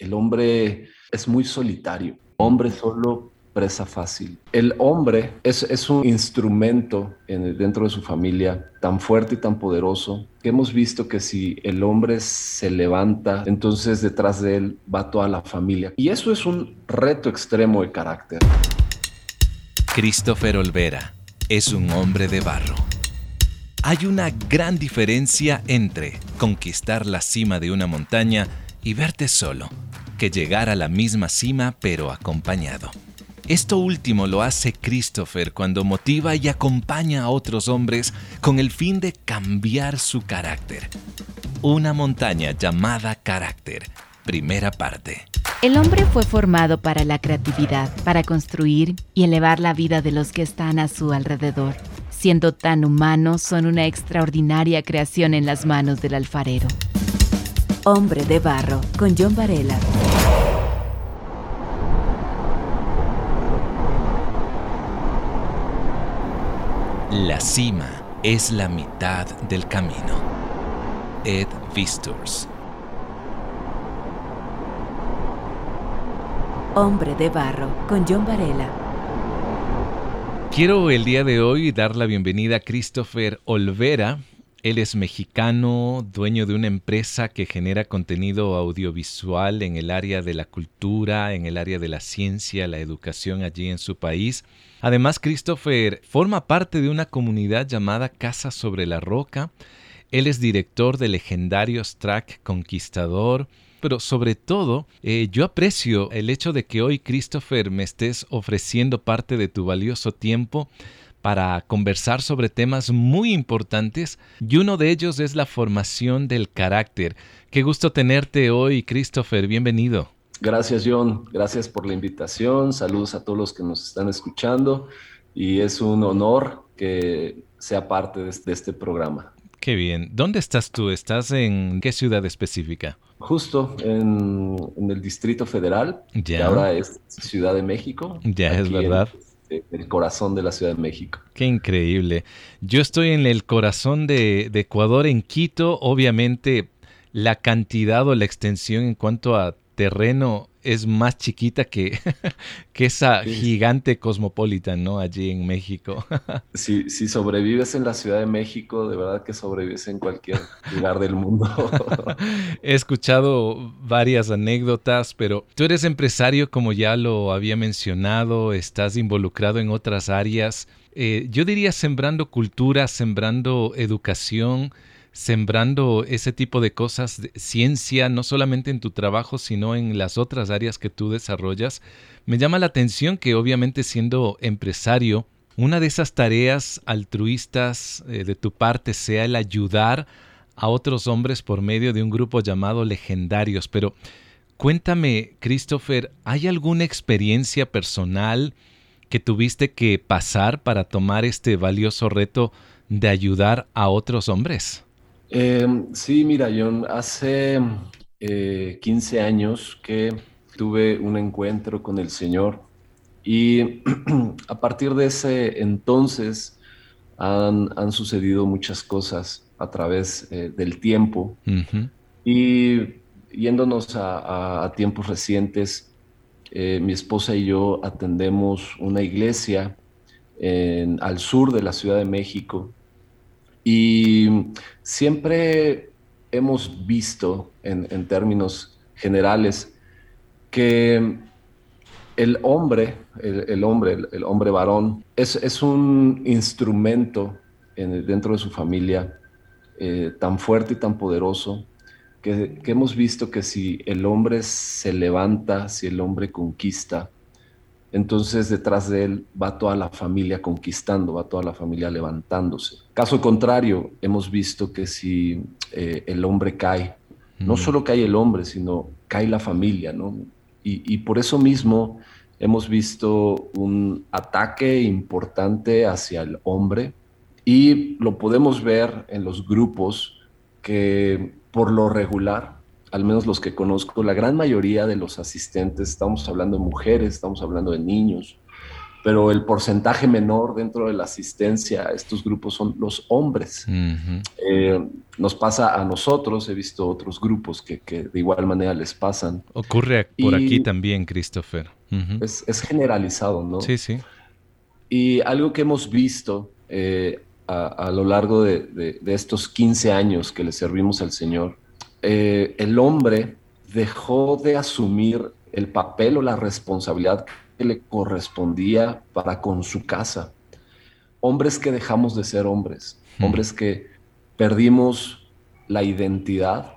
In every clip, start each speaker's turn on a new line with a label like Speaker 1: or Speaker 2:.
Speaker 1: el hombre es muy solitario. Hombre solo presa fácil. El hombre es, un instrumento dentro de su familia tan fuerte y tan poderoso que hemos visto que si el hombre se levanta, entonces detrás de él va toda la familia. Y eso es un reto extremo de carácter.
Speaker 2: Christopher Olvera es un hombre de barro. Hay una gran diferencia entre conquistar la cima de una montaña y verte solo, que llegar a la misma cima pero acompañado. Esto último lo hace Christopher cuando motiva y acompaña a otros hombres con el fin de cambiar su carácter. Una montaña llamada carácter. Primera parte.
Speaker 3: El hombre fue formado para la creatividad, para construir y elevar la vida de los que están a su alrededor. Siendo tan humanos, son una extraordinaria creación en las manos del alfarero. Hombre de Barro, con John Varela.
Speaker 2: La cima es la mitad del camino. Ed Vistors.
Speaker 3: Hombre de Barro, con John Varela.
Speaker 2: Quiero el día de hoy dar la bienvenida a Christopher Olvera. Él es mexicano, dueño de una empresa que genera contenido audiovisual en el área de la cultura, en el área de la ciencia, la educación allí en su país. Además, Christopher forma parte de una comunidad llamada Casa sobre la Roca. Él es director de legendarios track Conquistador, pero sobre todo eh, yo aprecio el hecho de que hoy Christopher me estés ofreciendo parte de tu valioso tiempo para conversar sobre temas muy importantes y uno de ellos es la formación del carácter. Qué gusto tenerte hoy, Christopher, bienvenido.
Speaker 1: Gracias, John. Gracias por la invitación. Saludos a todos los que nos están escuchando y es un honor que sea parte de este, programa.
Speaker 2: Qué bien. ¿Dónde estás tú? ¿Estás en qué ciudad específica?
Speaker 1: Justo en, el Distrito Federal, ya. que ahora es Ciudad de México.
Speaker 2: Ya es verdad.
Speaker 1: En, el corazón de la Ciudad de México.
Speaker 2: Qué increíble. Yo estoy en el corazón de, de Ecuador, en Quito. Obviamente, la cantidad o la extensión en cuanto a terreno es más chiquita que, que esa gigante cosmopolitan, ¿no? Allí en México.
Speaker 1: si, si sobrevives en la Ciudad de México, de verdad que sobrevives en cualquier lugar del mundo.
Speaker 2: He escuchado varias anécdotas, pero tú eres empresario, como ya lo había mencionado, estás involucrado en otras áreas. Eh, yo diría sembrando cultura, sembrando educación sembrando ese tipo de cosas, ciencia, no solamente en tu trabajo, sino en las otras áreas que tú desarrollas. Me llama la atención que obviamente siendo empresario, una de esas tareas altruistas eh, de tu parte sea el ayudar a otros hombres por medio de un grupo llamado Legendarios. Pero cuéntame, Christopher, ¿hay alguna experiencia personal que tuviste que pasar para tomar este valioso reto de ayudar a otros hombres?
Speaker 1: Em, sí, mira, John, hace 15 eh, años que tuve un encuentro con el Señor y a partir de ese entonces han, sucedido muchas cosas a través eh, del tiempo y yéndonos a, tiempos recientes, eh, mi esposa y yo atendemos una iglesia al sur de la Ciudad de México y siempre hemos visto en, términos generales que el hombre, el, hombre, el, hombre varón, es, un instrumento dentro de su familia eh, tan fuerte y tan poderoso que, hemos visto que si el hombre se levanta, si el hombre conquista, entonces detrás de él va toda la familia conquistando, va toda la familia levantándose. Caso contrario, hemos visto que si eh, el hombre cae, no solo cae el hombre, sino cae la familia, ¿no? Y, por eso mismo hemos visto un ataque importante hacia el hombre y lo podemos ver en los grupos que por lo regular al menos los que conozco, la gran mayoría de los asistentes, estamos hablando de mujeres, estamos hablando de niños, pero el porcentaje menor dentro de la asistencia a estos grupos son los hombres. Eh, nos pasa a nosotros, he visto otros grupos que, de igual manera les pasan.
Speaker 2: Ocurre por aquí también, Christopher.
Speaker 1: es, generalizado, ¿no?
Speaker 2: Sí, sí.
Speaker 1: Y algo que hemos visto eh, a, lo largo de, estos 15 años que le servimos al Señor, eh, el hombre dejó de asumir el papel o la responsabilidad que le correspondía para con su casa. Hombres que dejamos de ser hombres, hmm. hombres que perdimos la identidad,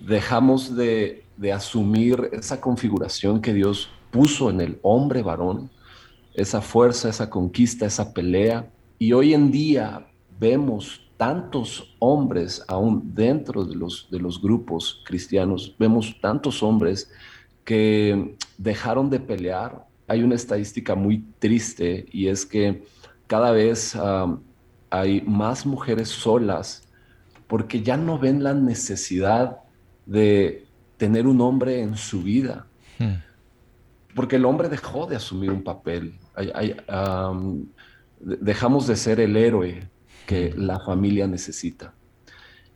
Speaker 1: dejamos de, de asumir esa configuración que Dios puso en el hombre varón, esa fuerza, esa conquista, esa pelea. Y hoy en día vemos tantos hombres, aún dentro de los, de los grupos cristianos, vemos tantos hombres que dejaron de pelear. Hay una estadística muy triste y es que cada vez hay más mujeres solas porque ya no ven la necesidad de tener un hombre en su vida. Hmm. Porque el hombre dejó de asumir un papel. dejamos de ser el héroe que la familia necesita.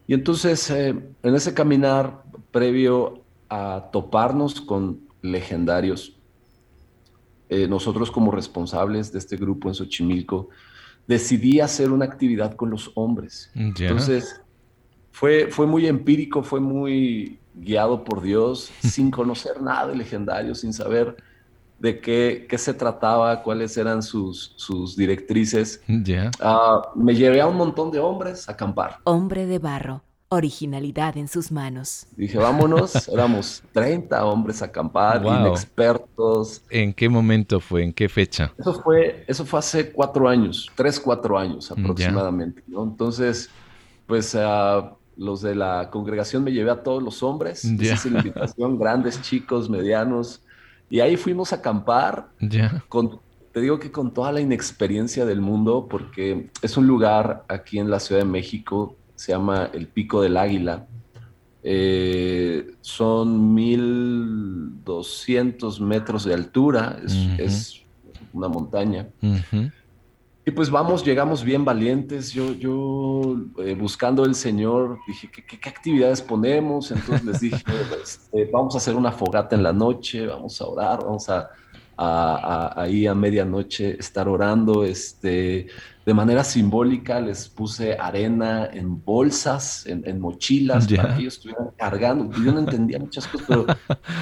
Speaker 1: Y entonces, eh, en ese caminar previo a toparnos con legendarios. Eh, nosotros como responsables de este grupo en Xochimilco, decidí hacer una actividad con los hombres. Entonces, fue, fue muy empírico, fue muy guiado por Dios, sin conocer nada de legendarios, sin saber de qué, qué se trataba, cuáles eran sus, sus directrices. Ah, me llevé a un montón de hombres a acampar.
Speaker 3: Hombre de barro originalidad en sus manos.
Speaker 1: Dije, vámonos, éramos 30 hombres a acampar, inexpertos.
Speaker 2: ¿En qué momento fue? ¿En qué fecha?
Speaker 1: Eso fue, eso fue hace cuatro años, tres, cuatro años aproximadamente. Entonces, pues los de la congregación me llevé a todos los hombres, hice la invitación, grandes, chicos, medianos, y ahí fuimos a acampar. Con, te digo que con toda la inexperiencia del mundo, porque es un lugar aquí en la Ciudad de México se llama el Pico del Águila. Eh, son 1200 metros de altura, es, una montaña. Y pues vamos, llegamos bien valientes. Yo, yo eh, buscando el Señor, dije, ¿qué, actividades ponemos? Entonces les dije, este, vamos a hacer una fogata en la noche, vamos a orar, vamos a, ahí a medianoche estar orando. Este, de manera simbólica les puse arena en bolsas, en, mochilas, para que ellos estuvieran cargando. Yo no entendía muchas cosas, pero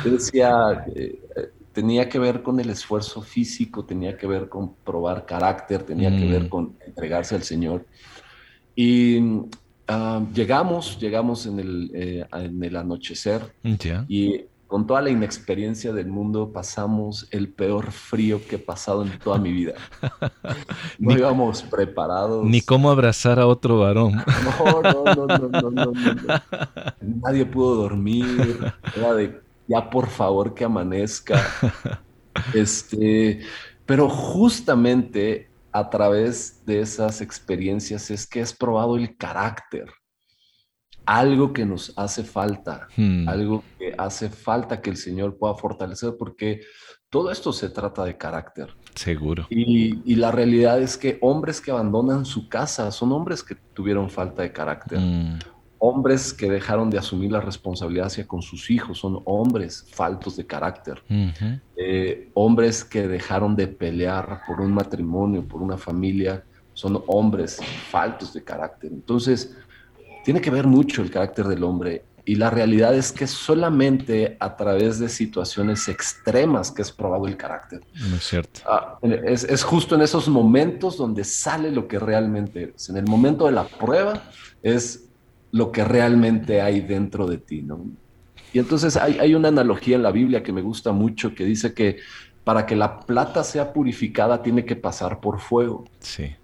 Speaker 1: yo decía, eh, tenía que ver con el esfuerzo físico, tenía que ver con probar carácter, tenía que ver mm. con entregarse al Señor. Y ah, llegamos, llegamos en el, eh, en el anochecer y con toda la inexperiencia del mundo, pasamos el peor frío que he pasado en toda mi vida. No íbamos preparados.
Speaker 2: Ni cómo abrazar a otro varón.
Speaker 1: No, no, no, no, no, no, Nadie pudo dormir. Era de, ya por favor que amanezca. Este, pero justamente a través de esas experiencias es que has probado el carácter algo que nos hace falta, hmm. algo que hace falta que el Señor pueda fortalecer, porque todo esto se trata de carácter.
Speaker 2: Seguro.
Speaker 1: Y, la realidad es que hombres que abandonan su casa son hombres que tuvieron falta de carácter. Hmm. Hombres que dejaron de asumir la responsabilidad hacia con sus hijos son hombres faltos de carácter. Eh, hombres que dejaron de pelear por un matrimonio, por una familia, son hombres faltos de carácter. Entonces, tiene que ver mucho el carácter del hombre y la realidad es que solamente a través de situaciones extremas que es probado el carácter.
Speaker 2: No es cierto.
Speaker 1: Ah, es, justo en esos momentos donde sale lo que realmente eres. En el momento de la prueba es lo que realmente hay dentro de ti, ¿no? Y entonces hay, hay una analogía en la Biblia que me gusta mucho que dice que para que la plata sea purificada tiene que pasar por fuego.
Speaker 2: Sí.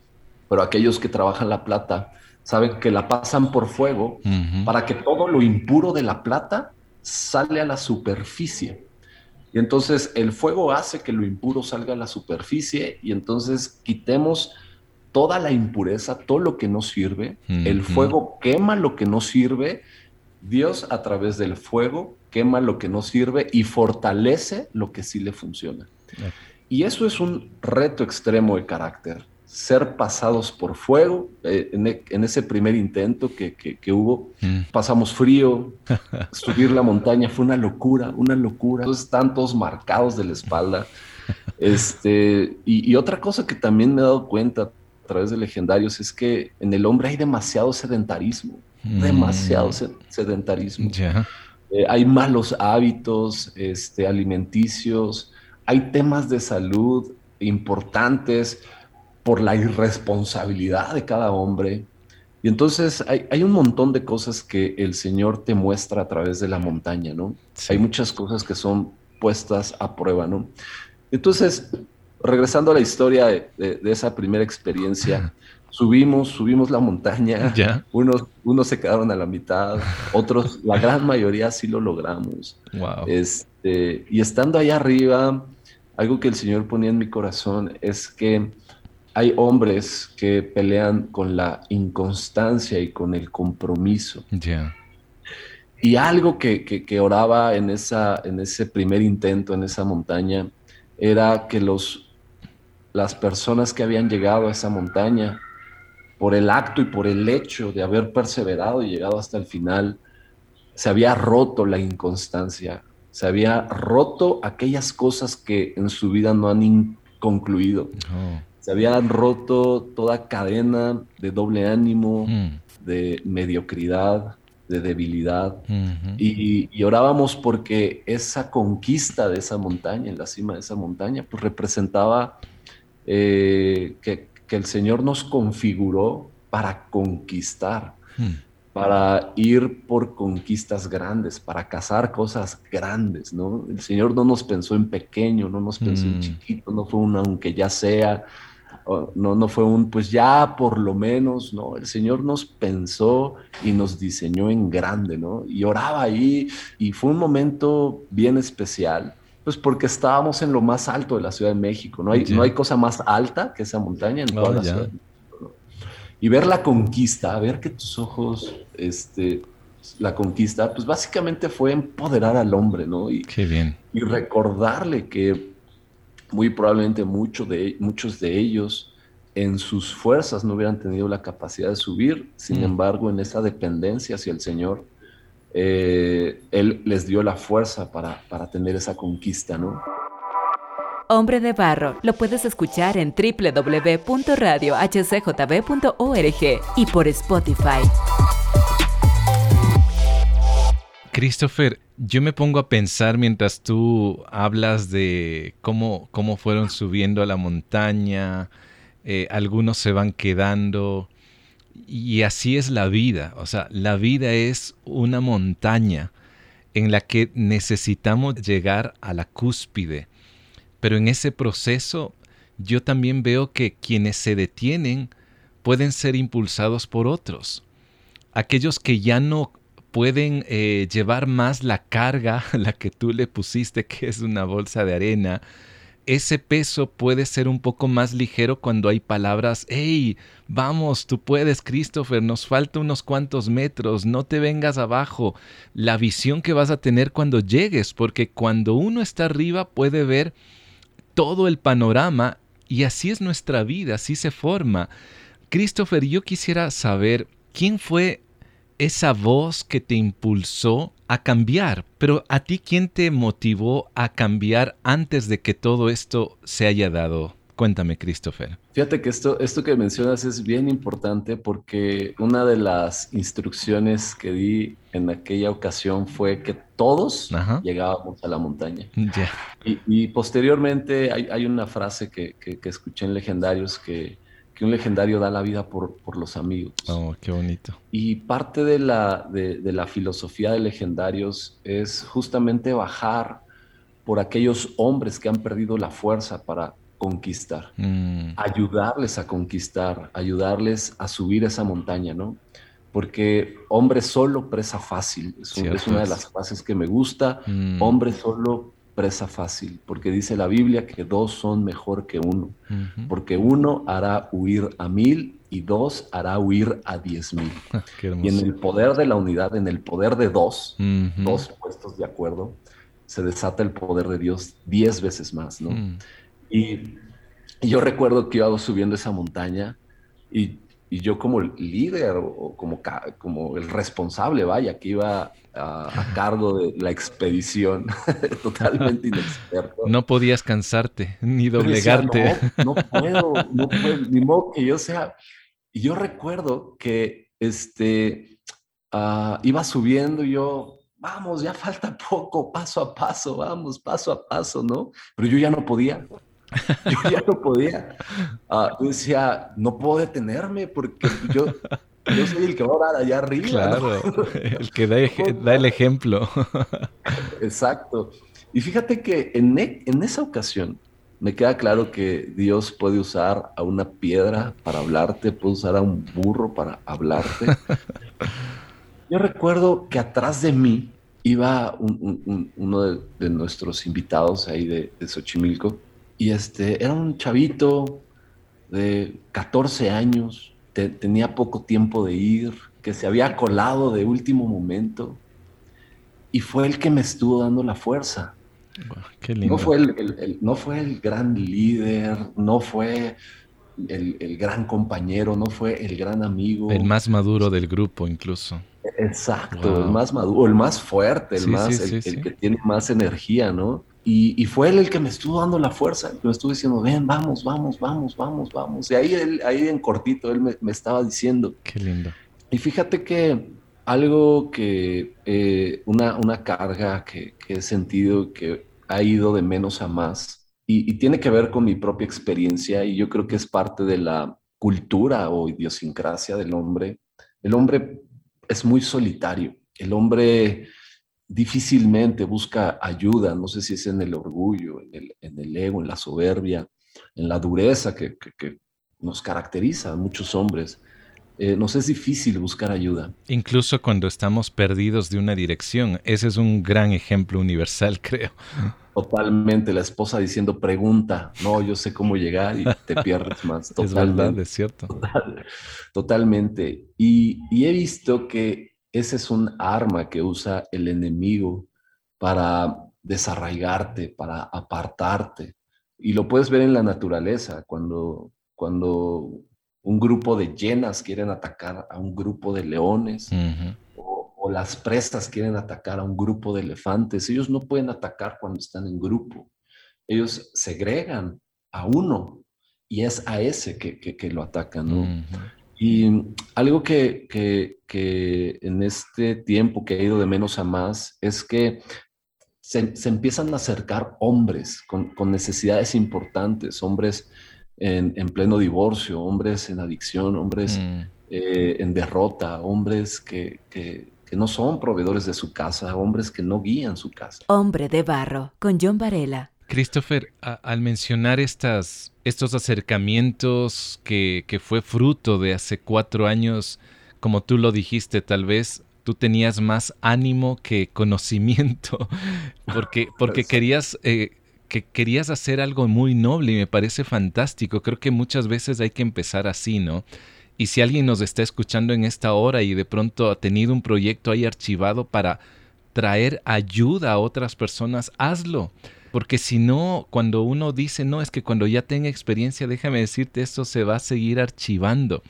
Speaker 1: Pero aquellos que trabajan la plata saben que la pasan por fuego para que todo lo impuro de la plata sale a la superficie. Y entonces el fuego hace que lo impuro salga a la superficie y entonces quitemos toda la impureza, todo lo que no sirve. El fuego quema lo que no sirve. Dios a través del fuego quema lo que no sirve y fortalece lo que sí le funciona. Y eso es un reto extremo de carácter, ser pasados por fuego. Eh, e, en, ese primer intento que, que, hubo, mm. pasamos frío, subir la montaña fue una locura, una locura. Entonces están todos marcados de la espalda. Este, y, otra cosa que también me he dado cuenta a través de legendarios es que en el hombre hay demasiado sedentarismo, mm. demasiado sedentarismo. Eh, hay malos hábitos este, alimenticios, hay temas de salud importantes por la irresponsabilidad de cada hombre. Y entonces hay, un montón de cosas que el Señor te muestra a través de la montaña, ¿no? Hay muchas cosas que son puestas a prueba, ¿no? Entonces, regresando a la historia de, esa primera experiencia, subimos, subimos la montaña, unos, unos se quedaron a la mitad, otros, la gran mayoría sí lo logramos. Este, y estando allá arriba, algo que el Señor ponía en mi corazón es que hay hombres que pelean con la inconstancia y con el compromiso. Y algo que, oraba en, esa, en ese primer intento, en esa montaña, era que los, las personas que habían llegado a esa montaña, por el acto y por el hecho de haber perseverado y llegado hasta el final, se había roto la inconstancia, se había roto aquellas cosas que en su vida no han concluido. Oh. Se habían roto toda cadena de doble ánimo, mm. de mediocridad, de debilidad. y, orábamos porque esa conquista de esa montaña, en la cima de esa montaña, pues representaba eh, que, el Señor nos configuró para conquistar. Mm para ir por conquistas grandes, para cazar cosas grandes, ¿no? El Señor no nos pensó en pequeño, no nos pensó en mm. chiquito, no fue un aunque ya sea, no, no fue un pues ya por lo menos, ¿no? El Señor nos pensó y nos diseñó en grande, ¿no? Y oraba ahí y fue un momento bien especial. Pues porque estábamos en lo más alto de la Ciudad de México, no hay, no hay cosa más alta que esa montaña en toda oh, la ciudad y ver la conquista, ver que tus ojos, este, la conquista, pues básicamente fue empoderar al hombre, ¿no? Y,
Speaker 2: Qué bien.
Speaker 1: Y recordarle que muy probablemente de, muchos de ellos en sus fuerzas no hubieran tenido la capacidad de subir, sin mm. embargo, en esa dependencia hacia el Señor, eh, Él les dio la fuerza para, para tener esa conquista, ¿no?
Speaker 3: Hombre de Barro lo puedes escuchar en www.radiohcjb.org y por Spotify.
Speaker 2: Christopher, yo me pongo a pensar mientras tú hablas de cómo, cómo fueron subiendo a la montaña, eh, algunos se van quedando, y así es la vida. O sea, la vida es una montaña en la que necesitamos llegar a la cúspide pero en ese proceso yo también veo que quienes se detienen pueden ser impulsados por otros. Aquellos que ya no pueden eh, llevar más la carga, la que tú le pusiste, que es una bolsa de arena, ese peso puede ser un poco más ligero cuando hay palabras, hey, vamos, tú puedes, Christopher, nos falta unos cuantos metros, no te vengas abajo. La visión que vas a tener cuando llegues, porque cuando uno está arriba puede ver todo el panorama y así es nuestra vida, así se forma. Christopher, yo quisiera saber quién fue esa voz que te impulsó a cambiar, pero a ti quién te motivó a cambiar antes de que todo esto se haya dado. Cuéntame, Christopher.
Speaker 1: Fíjate que esto, esto que mencionas es bien importante porque una de las instrucciones que di en aquella ocasión fue que todos llegábamos a la montaña. Y, posteriormente hay, una frase que, escuché en Legendarios que, un legendario da la vida por, por, los amigos.
Speaker 2: Oh, qué bonito.
Speaker 1: Y parte de la, de la filosofía de Legendarios es justamente bajar por aquellos hombres que han perdido la fuerza para conquistar, mm. ayudarles a conquistar, ayudarles a subir esa montaña, ¿no? Porque hombre solo, presa fácil. Es, una de las frases que me gusta. Mm. Hombre solo, presa fácil. Porque dice la Biblia que dos son mejor que uno. Porque uno hará huir a mil y dos hará huir a diez mil. y en el poder de la unidad, en el poder de dos, dos puestos de acuerdo, se desata el poder de Dios diez veces más, ¿no? Mm. Y, yo recuerdo que iba subiendo esa montaña y, y yo como líder o como, como el responsable, vaya, que iba a, cargo de la expedición, totalmente inexperto.
Speaker 2: No podías cansarte ni doblegarte.
Speaker 1: no, puedo, no puedo, ni modo que yo sea. Y yo recuerdo que este, ah, iba subiendo y yo, vamos, ya falta poco, paso a paso, vamos, paso a paso, ¿no? Pero yo ya no podía. Yo ya no podía. Uh, yo decía, no puedo detenerme porque yo yo soy el que va a orar allá arriba.
Speaker 2: Claro, el que da, el ejemplo.
Speaker 1: Exacto. Y fíjate que en, e, en esa ocasión me queda claro que Dios puede usar a una piedra para hablarte, puede usar a un burro para hablarte. Yo recuerdo que atrás de mí iba uno de, nuestros invitados ahí de, de Xochimilco y este era un chavito de 14 años, tenía poco tiempo de ir, que se había colado de último momento y fue el que me estuvo dando la fuerza. No, fue el, no fue el gran líder, no fue el, gran compañero, no fue el gran amigo.
Speaker 2: El más maduro del grupo incluso.
Speaker 1: Exacto, el más maduro, el más fuerte, el, más, el, que tiene más energía, ¿no? Y, fue él el que me estuvo dando la fuerza, me estuvo diciendo, ven, vamos, vamos, vamos, vamos, vamos. Y ahí, él, ahí en cortito, él me, estaba diciendo.
Speaker 2: Qué lindo.
Speaker 1: Y fíjate que algo que, eh, una, una carga que, he sentido que ha ido de menos a más, y, tiene que ver con mi propia experiencia, y yo creo que es parte de la cultura o idiosincrasia del hombre. El hombre es muy solitario. El hombre difícilmente busca ayuda, no sé si es en el orgullo, en el, ego, en la soberbia, en la dureza que, nos caracteriza a muchos hombres. Eh, nos es difícil buscar ayuda.
Speaker 2: Incluso cuando estamos perdidos de una dirección. Ese es un gran ejemplo universal, creo.
Speaker 1: Totalmente, la esposa diciendo pregunta, no, yo sé cómo llegar y te pierdes más.
Speaker 2: Totalmente. es verdad, es cierto.
Speaker 1: totalmente. Y, y he visto que ese es un arma que usa el enemigo para desarraigarte, para apartarte. Y lo puedes ver en la naturaleza, cuando, cuando un grupo de llenas quieren atacar a un grupo de leones, o, o, las presas quieren atacar a un grupo de elefantes. Ellos no pueden atacar cuando están en grupo. Ellos segregan a uno y es a ese que, que, lo atacan. ¿no? Y algo que, que, en este tiempo que ha ido de menos a más es que se, empiezan a acercar hombres con, con necesidades importantes, hombres en, en, pleno divorcio, hombres en adicción, hombres mm. eh, en derrota, hombres que, que, no son proveedores de su casa, hombres que no guían su casa.
Speaker 3: Hombre de barro, con John Varela.
Speaker 2: Christopher, al mencionar estas, estos acercamientos que, que, fue fruto de hace cuatro años, como tú lo dijiste, tal vez tú tenías más ánimo que conocimiento, porque, porque querías, eh, que querías hacer algo muy noble y me parece fantástico. Creo que muchas veces hay que empezar así, ¿no? Y si alguien nos está escuchando en esta hora y de pronto ha tenido un proyecto ahí archivado para traer ayuda a otras personas, hazlo porque si no, cuando uno dice, no, es que cuando ya tenga experiencia, déjame decirte, esto se va a seguir archivando.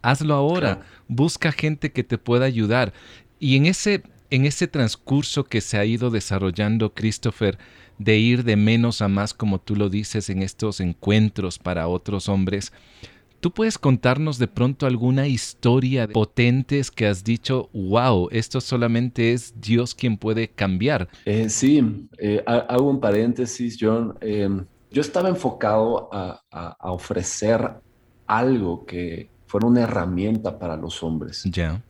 Speaker 2: Hazlo ahora, busca gente que te pueda ayudar. Y en ese, en ese transcurso que se ha ido desarrollando, Christopher, de ir de menos a más, como tú lo dices, en estos encuentros para otros hombres, ¿Tú puedes contarnos de pronto alguna historia potentes que has dicho, wow, esto solamente es Dios quien puede cambiar?
Speaker 1: Eh, sí, eh, hago un paréntesis, John. Em, yo estaba enfocado a, ofrecer algo que fuera una herramienta para los hombres.
Speaker 2: Ya.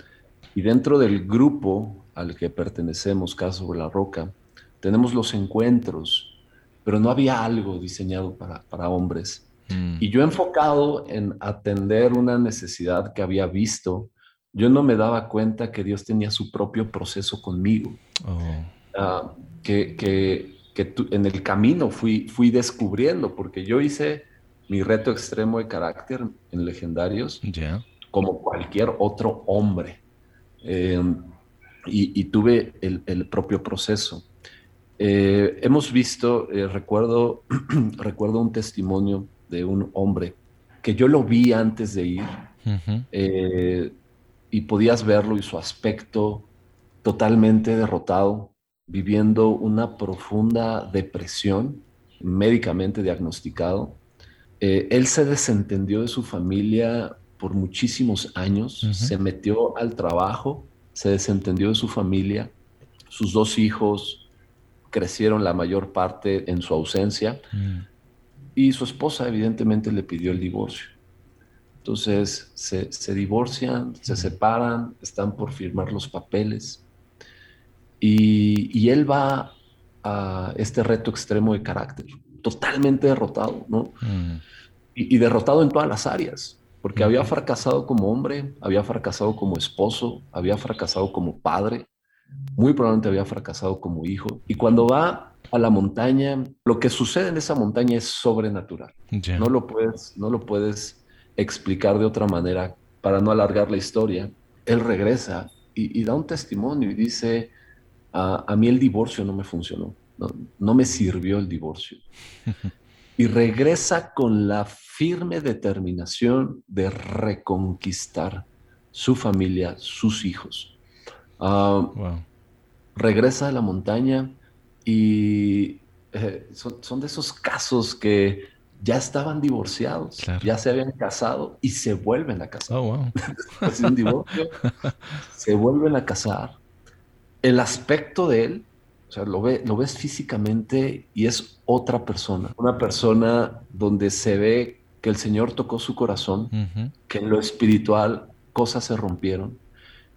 Speaker 1: Y dentro del grupo al que pertenecemos, Caso sobre la Roca, tenemos los encuentros, pero no había algo diseñado para, para hombres. Mm. Y yo enfocado en atender una necesidad que había visto, yo no me daba cuenta que Dios tenía su propio proceso conmigo. Oh. Ah, que, que, que en el camino fui, fui descubriendo, porque yo hice mi reto extremo de carácter en Legendarios, como cualquier otro hombre. Em, y, y, tuve el, el, propio proceso. Eh, hemos visto, eh, recuerdo, recuerdo un testimonio de un hombre que yo lo vi antes de ir eh, y podías verlo y su aspecto totalmente derrotado, viviendo una profunda depresión médicamente diagnosticado. él se desentendió de su familia por muchísimos años, se metió al trabajo, se desentendió de su familia, sus dos hijos crecieron la mayor parte en su ausencia mm. Y su esposa evidentemente le pidió el divorcio. Entonces se, divorcian, se separan, están por firmar los papeles y, él va a este reto extremo de carácter, totalmente derrotado, ¿no? Mm. y derrotado en todas las áreas porque había fracasado como hombre, había fracasado como esposo, había fracasado como padre, muy probablemente había fracasado como hijo. Y cuando va a la montaña, lo que sucede en esa montaña es sobrenatural. No, lo puedes, no lo puedes explicar de otra manera para no alargar la historia. Él regresa y, da un testimonio y dice, a, mí el divorcio no me funcionó, no, no me sirvió el divorcio. y regresa con la firme determinación de reconquistar su familia, sus hijos. Ah, regresa a la montaña y eh, son, de esos casos que ya estaban divorciados, ya se habían casado y se vuelven a casar. Oh, un divorcio, se vuelven a casar. El aspecto de él o sea, lo, ve, lo ves físicamente y es otra persona. Una persona donde se ve que el Señor tocó su corazón, que en lo espiritual cosas se rompieron.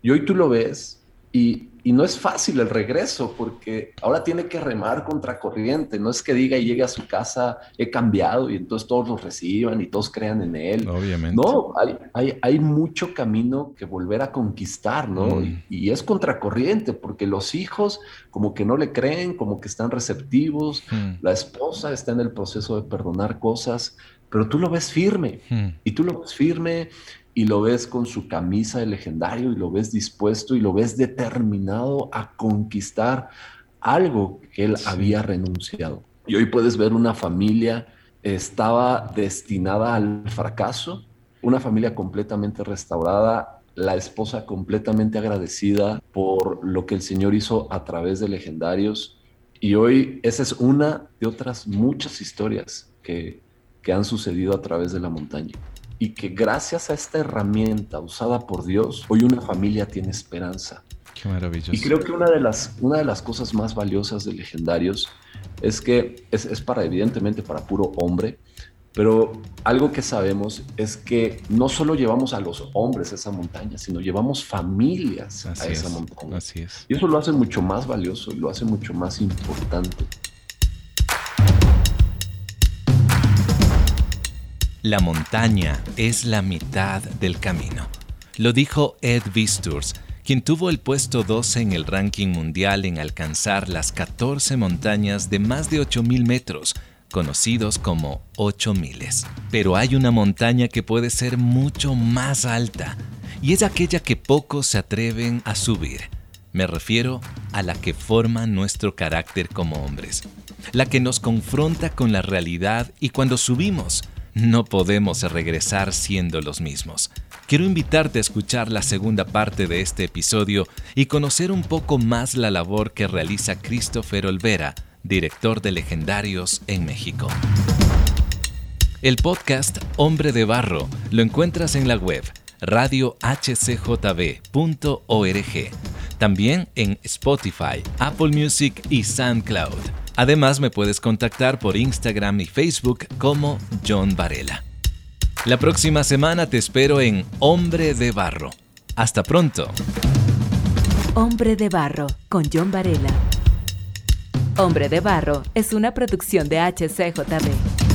Speaker 1: Y hoy tú lo ves y y no es fácil el regreso porque ahora tiene que remar contra corriente. No es que diga y llegue a su casa, he cambiado y entonces todos lo reciban y todos crean en él.
Speaker 4: Obviamente.
Speaker 1: No, hay, hay, hay mucho camino que volver a conquistar, ¿no? Mm. Y, es contracorriente porque los hijos como que no le creen, como que están receptivos. Mm. La esposa está en el proceso de perdonar cosas, pero tú lo ves firme mm. y tú lo ves firme y lo ves con su camisa de legendario y lo ves dispuesto y lo ves determinado a conquistar algo que él había renunciado. Y hoy puedes ver una familia estaba destinada al fracaso, una familia completamente restaurada, la esposa completamente agradecida por lo que el Señor hizo a través de legendarios. Y hoy esa es una de otras muchas historias que, que han sucedido a través de la montaña y que gracias a esta herramienta usada por Dios, hoy una familia tiene esperanza.
Speaker 4: Qué maravilloso.
Speaker 1: Y creo que una de las, una de las cosas más valiosas de Legendarios es que es, es para, evidentemente, para puro hombre, pero algo que sabemos es que no solo llevamos a los hombres a esa montaña, sino llevamos familias a esa montaña.
Speaker 4: Así es.
Speaker 1: Y eso lo hace mucho más valioso y lo hace mucho más importante.
Speaker 2: La montaña es la mitad del camino. Lo dijo Ed Visturs, quien tuvo el puesto 12 en el ranking mundial en alcanzar las 14 montañas de más de 8.000 metros, conocidos como 8 miles. Pero hay una montaña que puede ser mucho más alta, y es aquella que pocos se atreven a subir. Me refiero a la que forma nuestro carácter como hombres, la que nos confronta con la realidad y cuando subimos, no podemos regresar siendo los mismos. Quiero invitarte a escuchar la segunda parte de este episodio y conocer un poco más la labor que realiza Christopher Olvera, director de Legendarios en México. El podcast Hombre de Barro lo encuentras en la web radiohcjb.org, también en Spotify, Apple Music y SoundCloud. Además me puedes contactar por Instagram y Facebook como John Varela. La próxima semana te espero en Hombre de Barro. Hasta pronto.
Speaker 3: Hombre de Barro con John Varela. Hombre de Barro es una producción de HCJB.